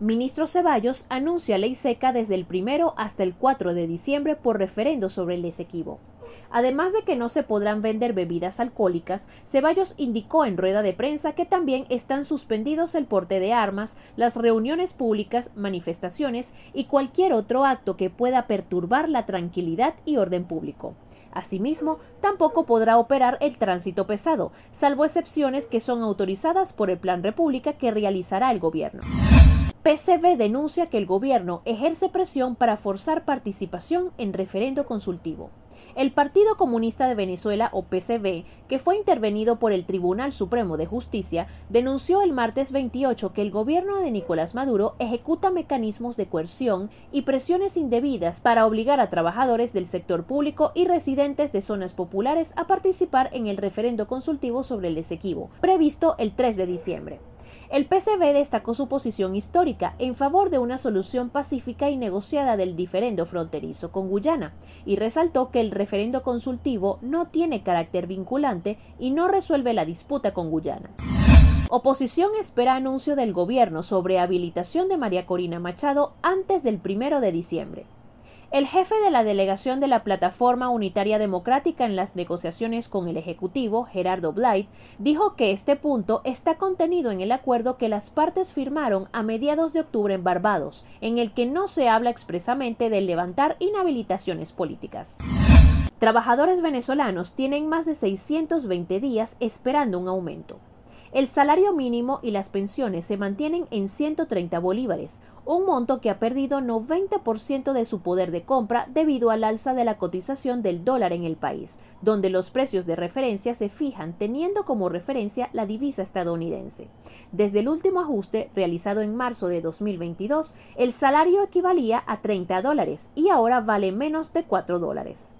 Ministro Ceballos anuncia ley seca desde el primero hasta el 4 de diciembre por referendo sobre el Esequibo. Además de que no se podrán vender bebidas alcohólicas, Ceballos indicó en rueda de prensa que también están suspendidos el porte de armas, las reuniones públicas, manifestaciones y cualquier otro acto que pueda perturbar la tranquilidad y orden público. Asimismo, tampoco podrá operar el tránsito pesado, salvo excepciones que son autorizadas por el Plan República que realizará el gobierno. PCB denuncia que el gobierno ejerce presión para forzar participación en referendo consultivo. El Partido Comunista de Venezuela, o PCB, que fue intervenido por el Tribunal Supremo de Justicia, denunció el martes 28 que el gobierno de Nicolás Maduro ejecuta mecanismos de coerción y presiones indebidas para obligar a trabajadores del sector público y residentes de zonas populares a participar en el referendo consultivo sobre el Esequibo, previsto el 3 de diciembre. El PCB destacó su posición histórica en favor de una solución pacífica y negociada del diferendo fronterizo con Guyana y resaltó que el referendo consultivo no tiene carácter vinculante y no resuelve la disputa con Guyana. Oposición espera anuncio del gobierno sobre habilitación de María Corina Machado antes del primero de diciembre. El jefe de la delegación de la Plataforma Unitaria Democrática en las negociaciones con el Ejecutivo, Gerardo Blight, dijo que este punto está contenido en el acuerdo que las partes firmaron a mediados de octubre en Barbados, en el que no se habla expresamente de levantar inhabilitaciones políticas. Trabajadores venezolanos tienen más de 620 días esperando un aumento. El salario mínimo y las pensiones se mantienen en 130 bolívares, un monto que ha perdido 90% de su poder de compra debido al alza de la cotización del dólar en el país, donde los precios de referencia se fijan teniendo como referencia la divisa estadounidense. Desde el último ajuste realizado en marzo de 2022, el salario equivalía a 30 dólares y ahora vale menos de 4 dólares.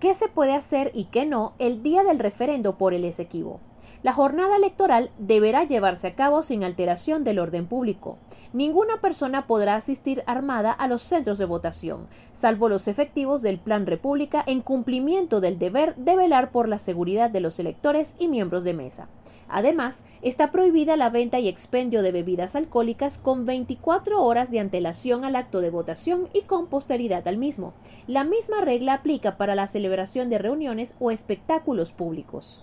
¿Qué se puede hacer y qué no el día del referendo por el Esequibo? La jornada electoral deberá llevarse a cabo sin alteración del orden público. Ninguna persona podrá asistir armada a los centros de votación, salvo los efectivos del Plan República en cumplimiento del deber de velar por la seguridad de los electores y miembros de mesa. Además, está prohibida la venta y expendio de bebidas alcohólicas con 24 horas de antelación al acto de votación y con posteridad al mismo. La misma regla aplica para la celebración de reuniones o espectáculos públicos.